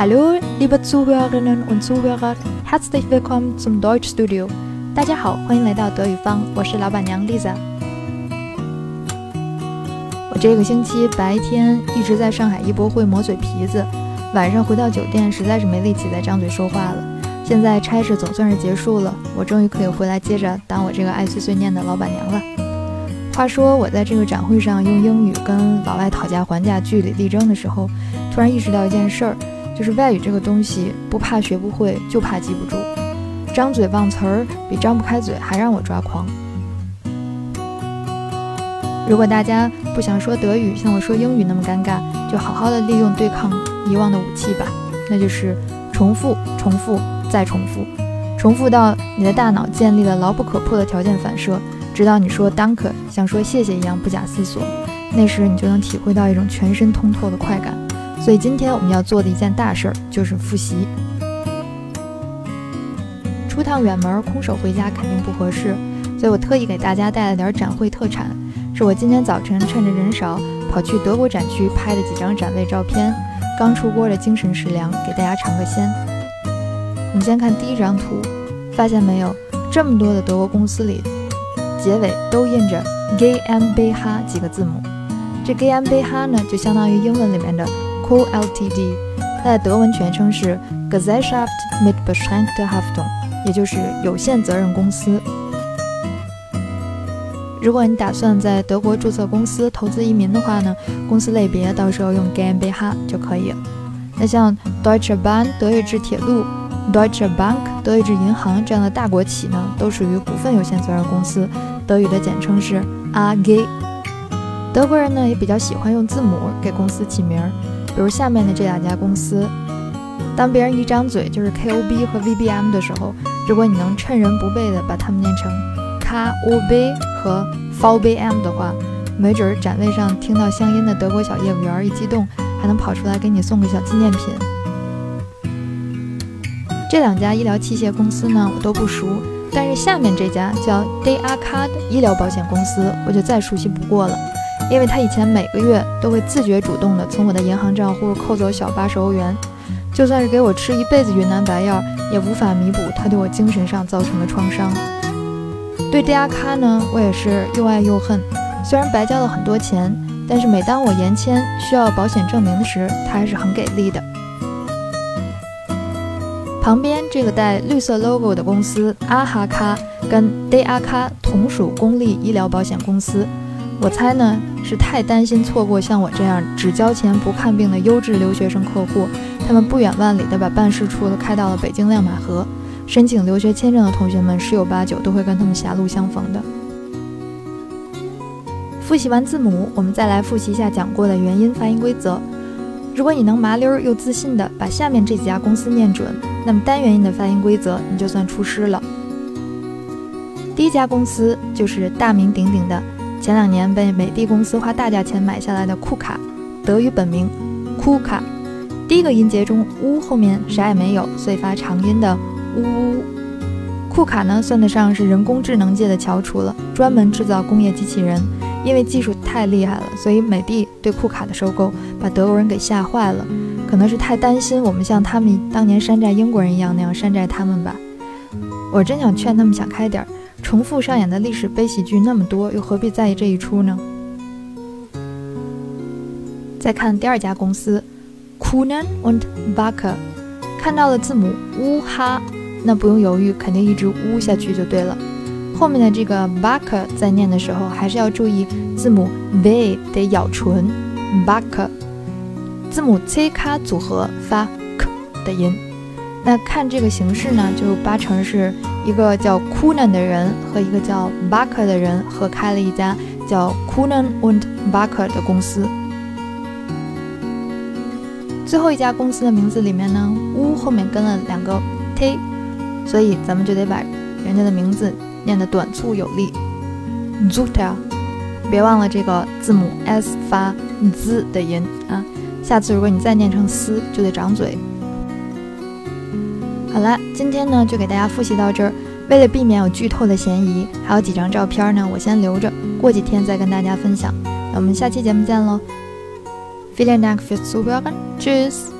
Hallo, liebe Zuhörerinnen und Zuhörer, herzlich willkommen zum Deutschstudio。大家好，欢迎来到德语坊，我是老板娘 Lisa。我这个星期白天一直在上海艺博会磨嘴皮子，晚上回到酒店实在是没力气再张嘴说话了。现在差事总算是结束了，我终于可以回来接着当我这个爱碎碎念的老板娘了。话说我在这个展会上用英语跟老外讨价还价、据理力争的时候，突然意识到一件事儿。就是外语这个东西，不怕学不会，就怕记不住。张嘴忘词儿，比张不开嘴还让我抓狂。如果大家不想说德语像我说英语那么尴尬，就好好的利用对抗遗忘的武器吧，那就是重复、重复再重复，重复到你的大脑建立了牢不可破的条件反射，直到你说 d a n k 像说谢谢一样不假思索，那时你就能体会到一种全身通透的快感。所以今天我们要做的一件大事儿就是复习。出趟远门，空手回家肯定不合适，所以我特意给大家带了点展会特产，是我今天早晨趁着人少跑去德国展区拍的几张展位照片。刚出锅的精神食粮，给大家尝个鲜。我们先看第一张图，发现没有？这么多的德国公司里，结尾都印着 GmbH 几个字母。这 GmbH 呢，就相当于英文里面的。Co Ltd，它的德文全称是 Gesellschaft mit beschränkter Haftung，也就是有限责任公司。如果你打算在德国注册公司投资移民的话呢，公司类别到时候用 GmbH 就可以了。那像 Deutsche Bahn 德意志铁路、Deutsche Bank 德意志银行这样的大国企呢，都属于股份有限责任公司，德语的简称是 AG。德国人呢也比较喜欢用字母给公司起名儿。比如下面的这两家公司，当别人一张嘴就是 K O B 和 V B M 的时候，如果你能趁人不备的把它们念成 K O B 和 V B M 的话，没准展位上听到乡音的德国小业务员一激动，还能跑出来给你送个小纪念品。这两家医疗器械公司呢，我都不熟，但是下面这家叫 d a y a c a r d 医疗保险公司，我就再熟悉不过了。因为他以前每个月都会自觉主动的从我的银行账户扣走小八十欧元，就算是给我吃一辈子云南白药，也无法弥补他对我精神上造成的创伤。对这家咖呢，我也是又爱又恨。虽然白交了很多钱，但是每当我延签需要保险证明时，他还是很给力的。旁边这个带绿色 logo 的公司阿哈咖，跟 Day 阿咖同属公立医疗保险公司。我猜呢，是太担心错过像我这样只交钱不看病的优质留学生客户，他们不远万里的把办事处开到了北京亮马河，申请留学签证的同学们十有八九都会跟他们狭路相逢的。复习完字母，我们再来复习一下讲过的元音发音规则。如果你能麻溜又自信的把下面这几家公司念准，那么单元音的发音规则你就算出师了。第一家公司就是大名鼎鼎的。前两年被美的公司花大价钱买下来的库卡，德语本名库卡，第一个音节中呜后面啥也没有，所以发长音的呜。库卡呢，算得上是人工智能界的翘楚了，专门制造工业机器人。因为技术太厉害了，所以美的对库卡的收购把德国人给吓坏了，可能是太担心我们像他们当年山寨英国人一样那样山寨他们吧。我真想劝他们想开点儿。重复上演的历史悲喜剧那么多，又何必在意这一出呢？再看第二家公司，Kunen und Baker，看到了字母 u 哈，那不用犹豫，肯定一直乌下去就对了。后面的这个 Baker 在念的时候，还是要注意字母 v 得咬唇，Baker，字母 c 卡组合发 k 的音。那看这个形式呢，就八成是。一个叫 Kunen 的人和一个叫 Baker 的人合开了一家叫 Kunen und Baker 的公司。最后一家公司的名字里面呢，u 后面跟了两个 t，所以咱们就得把人家的名字念得短促有力。z u t a 别忘了这个字母 s 发 z 的音啊。下次如果你再念成 s，就得长嘴。好了，今天呢就给大家复习到这儿。为了避免有剧透的嫌疑，还有几张照片呢，我先留着，过几天再跟大家分享。那我们下期节目见喽！Vielen Dank fürs Zuhören. Tschüss.